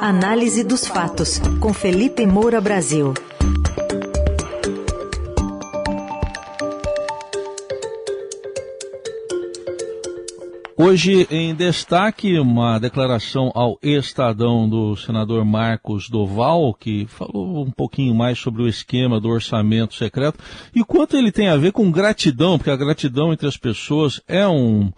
Análise dos fatos, com Felipe Moura Brasil. Hoje, em destaque, uma declaração ao Estadão do senador Marcos Doval, que falou um pouquinho mais sobre o esquema do orçamento secreto e quanto ele tem a ver com gratidão, porque a gratidão entre as pessoas é um,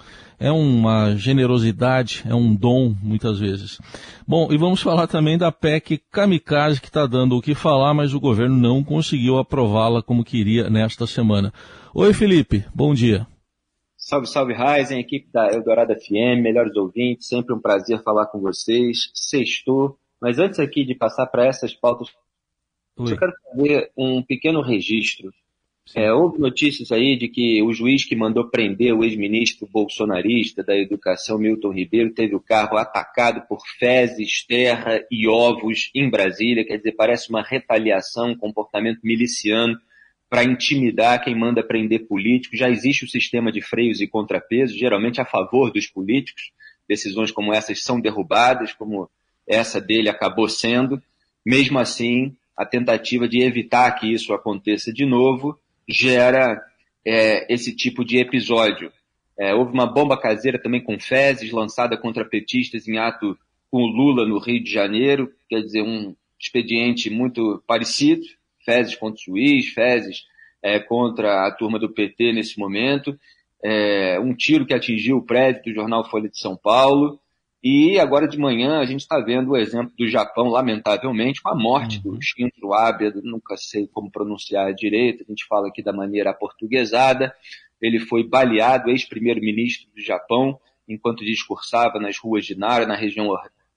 é uma generosidade, é um dom, muitas vezes. Bom, e vamos falar também da PEC Kamikaze, que está dando o que falar, mas o governo não conseguiu aprová-la como queria nesta semana. Oi, Felipe, bom dia. Salve, salve, Ryzen, equipe da Eldorado FM, melhores ouvintes, sempre um prazer falar com vocês. Sextou, mas antes aqui de passar para essas pautas, Oi. eu quero fazer um pequeno registro. É, houve notícias aí de que o juiz que mandou prender o ex-ministro bolsonarista da Educação, Milton Ribeiro, teve o carro atacado por fezes, terra e ovos em Brasília. Quer dizer, parece uma retaliação, um comportamento miliciano para intimidar quem manda prender políticos. Já existe o sistema de freios e contrapesos, geralmente a favor dos políticos. Decisões como essas são derrubadas, como essa dele acabou sendo. Mesmo assim, a tentativa de evitar que isso aconteça de novo gera é, esse tipo de episódio. É, houve uma bomba caseira também com fezes lançada contra petistas em ato com o Lula no Rio de Janeiro, quer dizer, um expediente muito parecido fezes contra o juiz, fezes é, contra a turma do PT nesse momento, é, um tiro que atingiu o prédio do jornal Folha de São Paulo, e agora de manhã a gente está vendo o exemplo do Japão, lamentavelmente, com a morte uhum. do Shinzo Abe, nunca sei como pronunciar direito, a gente fala aqui da maneira aportuguesada, ele foi baleado, ex-primeiro-ministro do Japão, enquanto discursava nas ruas de Nara, na região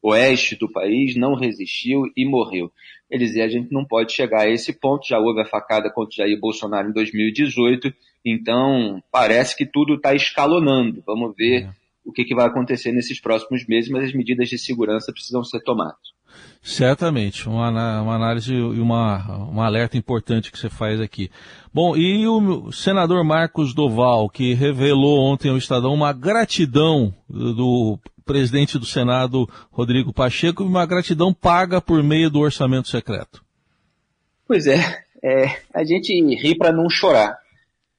oeste do país, não resistiu e morreu. Eles dizem, a gente não pode chegar a esse ponto, já houve a facada contra Jair Bolsonaro em 2018, então parece que tudo está escalonando. Vamos ver é. O que, que vai acontecer nesses próximos meses, mas as medidas de segurança precisam ser tomadas. Certamente, uma, uma análise e uma, um alerta importante que você faz aqui. Bom, e o senador Marcos Doval, que revelou ontem ao Estadão uma gratidão do presidente do Senado, Rodrigo Pacheco, e uma gratidão paga por meio do orçamento secreto. Pois é, é a gente ri para não chorar.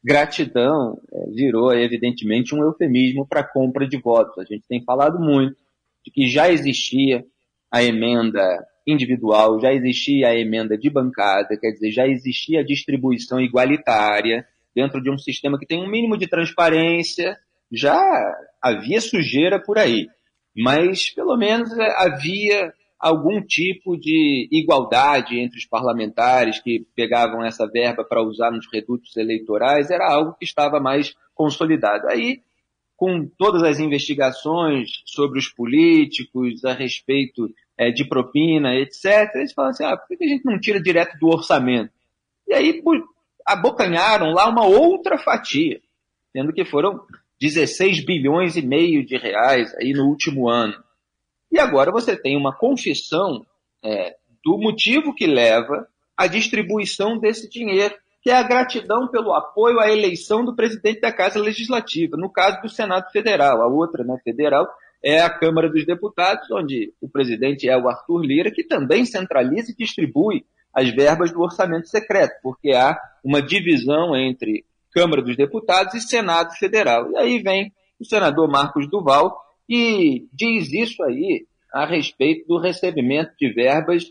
Gratidão é, virou, evidentemente, um eufemismo para compra de votos. A gente tem falado muito de que já existia a emenda individual, já existia a emenda de bancada, quer dizer, já existia a distribuição igualitária dentro de um sistema que tem um mínimo de transparência, já havia sujeira por aí mas pelo menos é, havia algum tipo de igualdade entre os parlamentares que pegavam essa verba para usar nos redutos eleitorais, era algo que estava mais consolidado. Aí, com todas as investigações sobre os políticos a respeito é, de propina, etc., eles falam assim, ah, por que a gente não tira direto do orçamento? E aí abocanharam lá uma outra fatia, sendo que foram 16 bilhões e meio de reais aí no último ano. E agora você tem uma confissão é, do motivo que leva à distribuição desse dinheiro, que é a gratidão pelo apoio à eleição do presidente da Casa Legislativa, no caso do Senado Federal. A outra, né, federal, é a Câmara dos Deputados, onde o presidente é o Arthur Lira, que também centraliza e distribui as verbas do orçamento secreto, porque há uma divisão entre Câmara dos Deputados e Senado Federal. E aí vem o senador Marcos Duval e diz isso aí a respeito do recebimento de verbas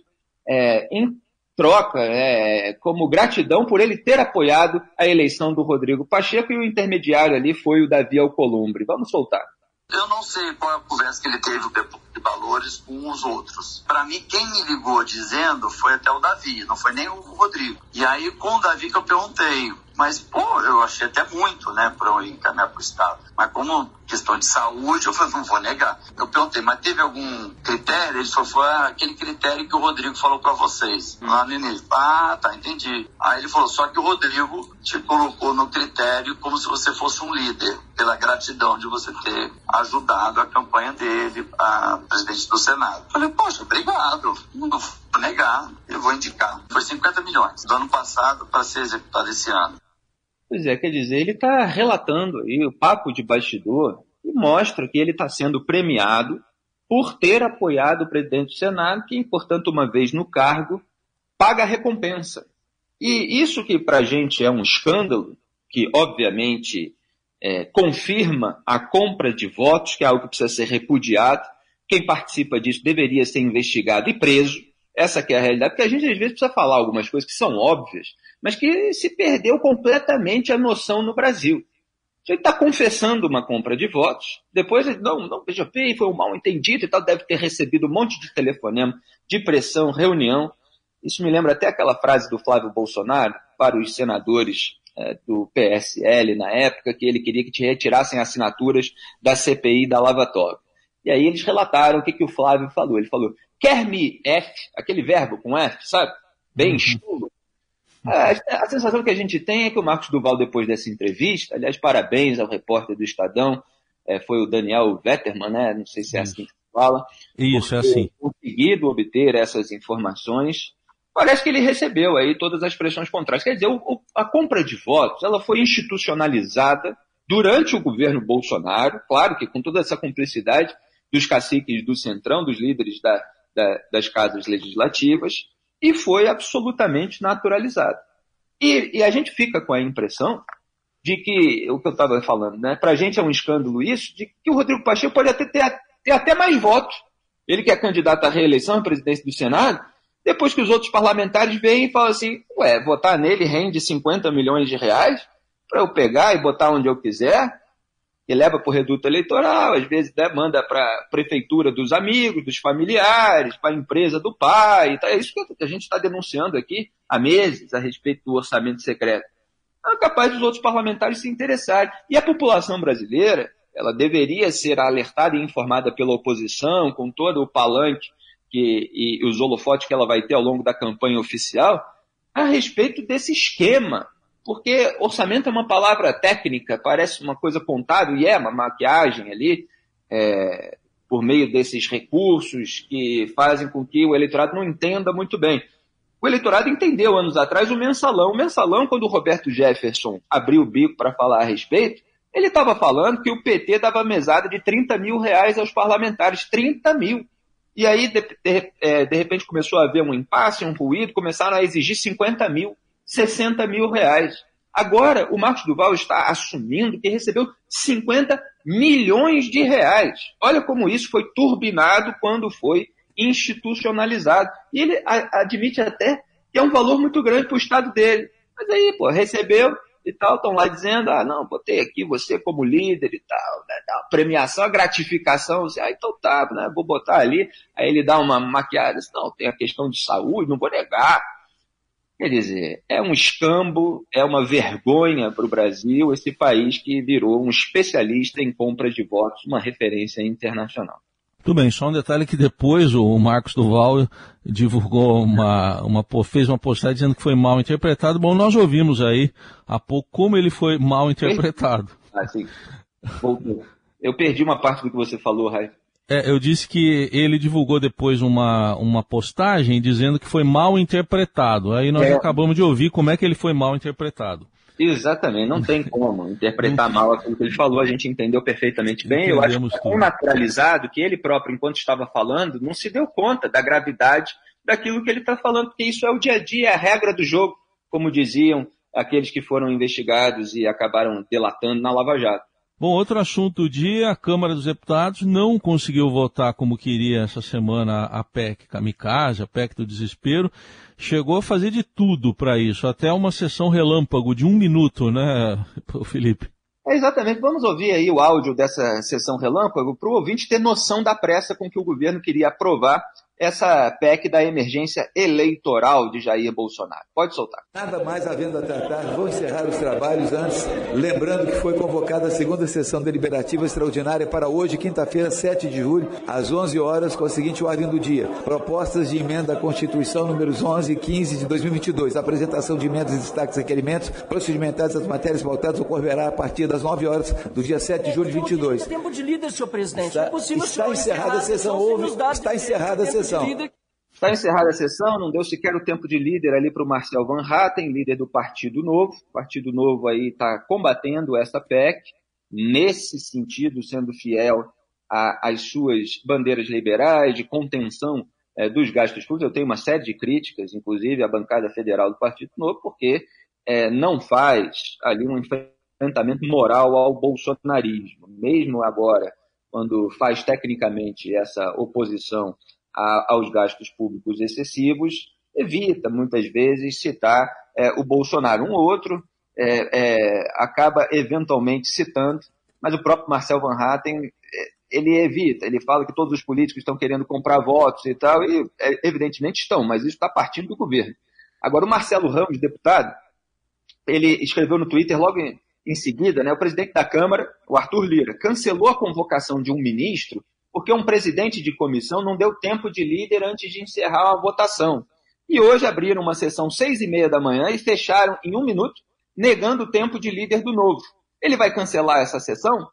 é, em troca, é, como gratidão por ele ter apoiado a eleição do Rodrigo Pacheco e o intermediário ali foi o Davi Alcolumbre. Vamos soltar. Eu não sei qual é a conversa que ele teve de valores com os outros. Para mim, quem me ligou dizendo foi até o Davi, não foi nem o Rodrigo. E aí, com o Davi que eu perguntei, mas, pô, eu achei até muito, né, para eu encaminhar para o Estado. Mas como questão de saúde, eu falei, não vou negar. Eu perguntei, mas teve algum critério? Ele falou, foi aquele critério que o Rodrigo falou para vocês hum. lá no início. Ah, tá, entendi. Aí ele falou, só que o Rodrigo te colocou no critério como se você fosse um líder, pela gratidão de você ter ajudado a campanha dele, a presidente do Senado. Eu falei, poxa, obrigado. Não vou negar, eu vou indicar. Foi 50 milhões do ano passado para ser executado esse ano. Pois é, quer dizer, ele está relatando aí o papo de bastidor e mostra que ele está sendo premiado por ter apoiado o presidente do Senado, que, portanto, uma vez no cargo, paga a recompensa. E isso que para a gente é um escândalo, que obviamente é, confirma a compra de votos, que é algo que precisa ser repudiado. Quem participa disso deveria ser investigado e preso. Essa que é a realidade, porque a gente às vezes precisa falar algumas coisas que são óbvias, mas que se perdeu completamente a noção no Brasil. A gente está confessando uma compra de votos, depois, não, não, veja bem, foi um mal entendido e tal, deve ter recebido um monte de telefonema, de pressão, reunião. Isso me lembra até aquela frase do Flávio Bolsonaro para os senadores é, do PSL na época, que ele queria que te retirassem assinaturas da CPI da Lava Toga. E aí eles relataram o que, que o Flávio falou. Ele falou, quer-me F, aquele verbo com F, sabe? Bem uhum. chulo. A, a, sensação que a gente tem é que o Marcos Duval, depois dessa entrevista, aliás, parabéns ao repórter do Estadão, é, foi o Daniel Vetterman, né? Não sei se é assim que se fala. Isso, é assim. Conseguido obter essas informações parece que ele recebeu aí todas as pressões contrárias. Quer dizer, o, a compra de votos ela foi institucionalizada durante o governo Bolsonaro, claro que com toda essa cumplicidade dos caciques do Centrão, dos líderes da, da, das casas legislativas, e foi absolutamente naturalizada. E, e, a gente fica com a impressão de que, o que eu estava falando, né, para a gente é um escândalo isso, de que o Rodrigo Pacheco pode até ter, ter até mais votos. Ele que é candidato à reeleição à presidência do Senado, depois que os outros parlamentares veem e falam assim, ué, votar nele rende 50 milhões de reais para eu pegar e botar onde eu quiser, e leva para o reduto eleitoral, às vezes né, manda para a prefeitura dos amigos, dos familiares, para a empresa do pai. Tá? É isso que a gente está denunciando aqui há meses a respeito do orçamento secreto. É capaz dos outros parlamentares se interessarem. E a população brasileira, ela deveria ser alertada e informada pela oposição, com todo o palanque que, e os holofotes que ela vai ter ao longo da campanha oficial a respeito desse esquema. Porque orçamento é uma palavra técnica, parece uma coisa contábil, e é uma maquiagem ali, é, por meio desses recursos que fazem com que o eleitorado não entenda muito bem. O eleitorado entendeu anos atrás o mensalão. O mensalão, quando o Roberto Jefferson abriu o bico para falar a respeito, ele estava falando que o PT dava mesada de 30 mil reais aos parlamentares. 30 mil. E aí, de, de, é, de, repente, começou a haver um impasse, um ruído, começaram a exigir 50 mil, 60 mil reais. Agora, o Marcos Duval está assumindo que recebeu 50 milhões de reais. Olha como isso foi turbinado quando foi institucionalizado. E ele admite até que é um valor muito grande para o Estado dele. Mas aí, pô, recebeu, e tal, estão lá dizendo, ah, não, botei aqui você como líder e tal, né, a premiação, a gratificação, você, ah, então tá, né, vou botar ali, aí ele dá uma maquiagem, não, tem a questão de saúde, não vou negar. Quer dizer, é um escambo, é uma vergonha para o Brasil, esse país que virou um especialista em compra de votos, uma referência internacional. Tudo bem, só um detalhe que depois o Marcos Duval divulgou uma, uma, fez uma postagem dizendo que foi mal interpretado. Bom, nós ouvimos aí há pouco como ele foi mal interpretado. Ah, sim. Eu perdi uma parte do que você falou, Raif. É, eu disse que ele divulgou depois uma, uma postagem dizendo que foi mal interpretado. Aí nós é. acabamos de ouvir como é que ele foi mal interpretado. Exatamente, não tem como interpretar mal aquilo que ele falou, a gente entendeu perfeitamente bem. Eu acho que é tão naturalizado que ele próprio, enquanto estava falando, não se deu conta da gravidade daquilo que ele está falando, porque isso é o dia a dia, é a regra do jogo, como diziam aqueles que foram investigados e acabaram delatando na Lava Jato. Bom, outro assunto do dia, a Câmara dos Deputados não conseguiu votar como queria essa semana a PEC Kamikaze, a PEC do desespero, chegou a fazer de tudo para isso, até uma sessão relâmpago de um minuto, né, Felipe? É exatamente. Vamos ouvir aí o áudio dessa sessão relâmpago para o ouvinte ter noção da pressa com que o governo queria aprovar essa PEC da emergência eleitoral de Jair Bolsonaro. Pode soltar. Nada mais havendo a tratar, vou encerrar os trabalhos antes, lembrando que foi convocada a segunda sessão deliberativa extraordinária para hoje, quinta-feira, 7 de julho, às 11 horas, com a seguinte ordem do dia: propostas de emenda à Constituição números 11 e 15 de 2022. A apresentação de emendas e destaques e requerimentos procedimentais das matérias pautadas ocorrerá a partir das 9 horas do dia 7 de julho de 22. Tempo de líder, senhor presidente. Está, é está encerrada a sessão. Houve, está encerrada a sessão sessão. Está encerrada a sessão, não deu sequer o tempo de líder ali para o Marcel Van Hatten, líder do Partido Novo. O Partido Novo aí está combatendo essa PEC, nesse sentido, sendo fiel a, as suas bandeiras liberais de contenção é, dos gastos públicos. Eu tenho uma série de críticas, inclusive à bancada federal do Partido Novo, porque é, não faz ali um enfrentamento moral ao bolsonarismo. Mesmo agora, quando faz tecnicamente essa oposição a, aos gastos públicos excessivos, evita muitas vezes citar é, o Bolsonaro. Um ou outro é, é, acaba eventualmente citando, mas o próprio Marcel Van Hatten ele evita, ele fala que todos os políticos estão querendo comprar votos e tal, e é, evidentemente estão, mas isso está partindo do governo. Agora, o Marcelo Ramos, deputado, ele escreveu no Twitter logo em, em seguida, né, o presidente da Câmara, o Arthur Lira, cancelou a convocação de um ministro porque um presidente de comissão não deu tempo de líder antes de encerrar a votação. E hoje abriram uma sessão seis e meia da manhã e fecharam em um minuto, negando o tempo de líder do novo. Ele vai cancelar essa sessão?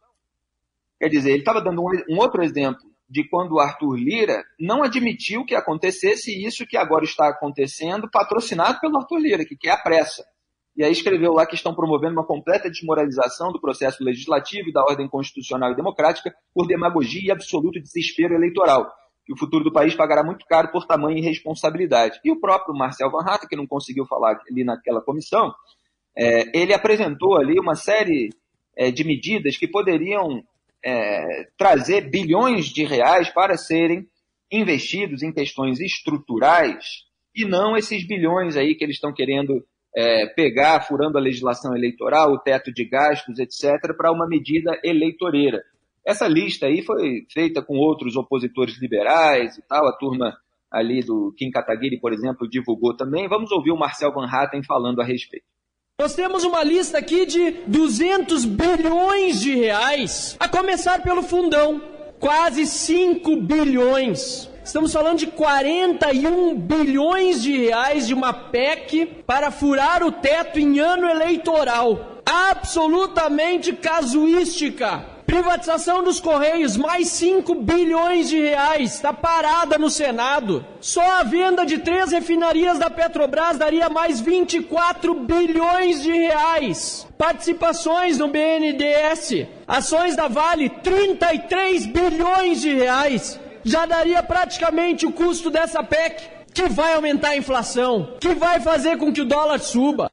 Quer dizer, ele estava dando um, outro exemplo de quando o Arthur Lira não admitiu que acontecesse isso que agora está acontecendo, patrocinado pelo Arthur Lira, que quer a pressa. E aí escreveu lá que estão promovendo uma completa desmoralização do processo legislativo e da ordem constitucional e democrática por demagogia e absoluto desespero eleitoral. Que o futuro do país pagará muito caro por tamanha irresponsabilidade. E o próprio Marcel Van Hatten, que não conseguiu falar ali naquela comissão, é, ele apresentou ali uma série é, de medidas que poderiam é, trazer bilhões de reais para serem investidos em questões estruturais e não esses bilhões aí que eles estão querendo é, pegar, furando a legislação eleitoral, o teto de gastos, etc., para uma medida eleitoreira. Essa lista aí foi feita com outros opositores liberais e tal, a turma ali do Kim Kataguiri, por exemplo, divulgou também. Vamos ouvir o Marcel Van Hatten falando a respeito. Nós temos uma lista aqui de 200 bilhões de reais, a começar pelo fundão, quase 5 bilhões. Estamos falando de 41 bilhões de reais de uma PEC para furar o teto em ano eleitoral. Absolutamente casuística. Privatização dos Correios, mais 5 bilhões de reais, está parada no Senado. Só a venda de três refinarias da Petrobras daria mais 24 bilhões de reais. Participações no BNDES, ações da Vale, 33 bilhões de reais. Já daria praticamente o custo dessa PEC, que vai aumentar a inflação, que vai fazer com que o dólar suba.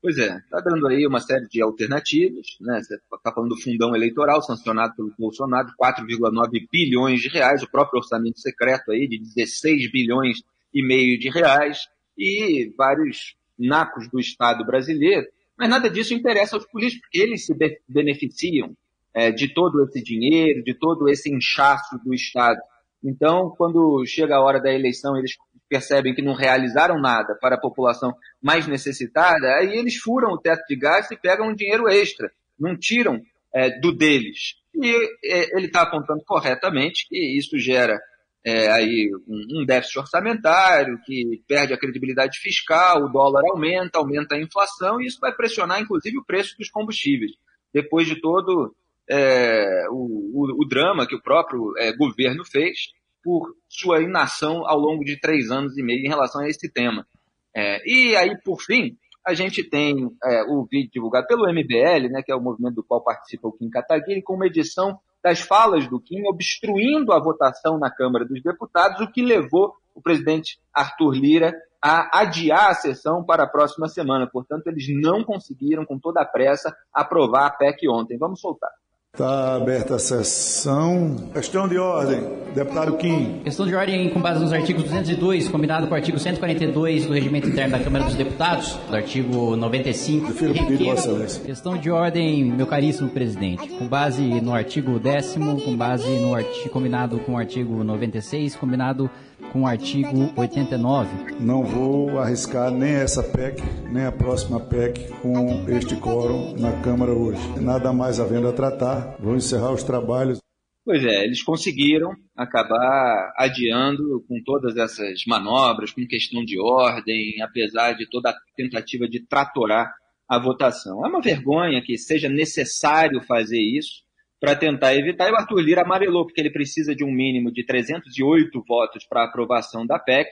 Pois é, está dando aí uma série de alternativas, né? Você está falando do fundão eleitoral sancionado pelo Bolsonaro, 4,9 bilhões de reais, o próprio orçamento secreto aí de 16 bilhões e meio de reais, e vários nacos do Estado brasileiro. Mas nada disso interessa aos políticos, eles se beneficiam é, de todo esse dinheiro, de todo esse inchaço do Estado. Então, quando chega a hora da eleição, eles percebem que não realizaram nada para a população mais necessitada, aí eles furam o teto de gasto e pegam um dinheiro extra, não tiram é, do deles. E é, ele está apontando corretamente que isso gera é, aí um, um, déficit orçamentário, que perde a credibilidade fiscal, o dólar aumenta, aumenta a inflação, e isso vai pressionar, inclusive, o preço dos combustíveis. Depois de todo é, o, o, o, drama que o próprio é, governo fez, por sua inação ao longo de três anos e meio em relação a esse tema. É, e aí, por fim, a gente tem é, o vídeo divulgado pelo MBL, né, que é o movimento do qual participa o Kim Kataguiri, com uma edição das falas do Kim obstruindo a votação na Câmara dos Deputados, o que levou o presidente Arthur Lira a adiar a sessão para a próxima semana. Portanto, eles não conseguiram, com toda a pressa, aprovar a PEC ontem. Vamos soltar. Está aberta a sessão. Questão de ordem, deputado Kim. Questão de ordem com base nos artigos 202, combinado com o artigo 142 do Regimento Interno da Câmara dos Deputados, do artigo 95. Prefiro pedir, Vossa Excelência. Questão de ordem, meu caríssimo presidente, com base no artigo 10 com base no artigo combinado com o artigo 96, combinado com o artigo 89. Não vou arriscar nem essa PEC, nem a próxima PEC com este quórum na Câmara hoje. Nada mais havendo a tratar, vou encerrar os trabalhos. Pois é, eles conseguiram acabar adiando com todas essas manobras, com questão de ordem, apesar de toda a tentativa de tratorar a votação. É uma vergonha que seja necessário fazer isso, para tentar evitar. E o Arthur Lira amarelou, porque ele precisa de um mínimo de 308 votos para aprovação da PEC,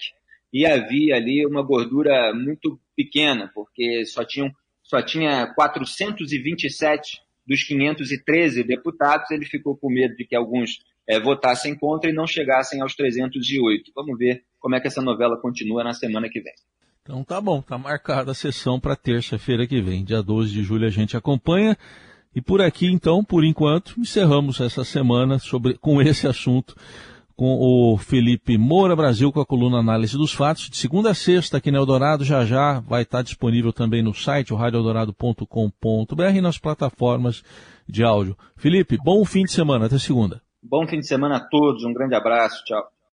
e havia ali uma gordura muito pequena, porque só, tinham, só tinha 427 dos 513 deputados, ele ficou com medo de que alguns é, votassem contra e não chegassem aos 308. Vamos ver como é que essa novela continua na semana que vem. Então tá bom, tá marcada a sessão para terça-feira que vem, dia 12 de julho a gente acompanha. E por aqui, então, por enquanto, encerramos essa semana sobre, com esse assunto com o Felipe Moura Brasil com a coluna Análise dos Fatos. De segunda a sexta aqui no Eldorado, já já vai estar disponível também no site, o radioeldorado.com.br e nas plataformas de áudio. Felipe, bom fim de semana, até segunda. Bom fim de semana a todos, um grande abraço, tchau.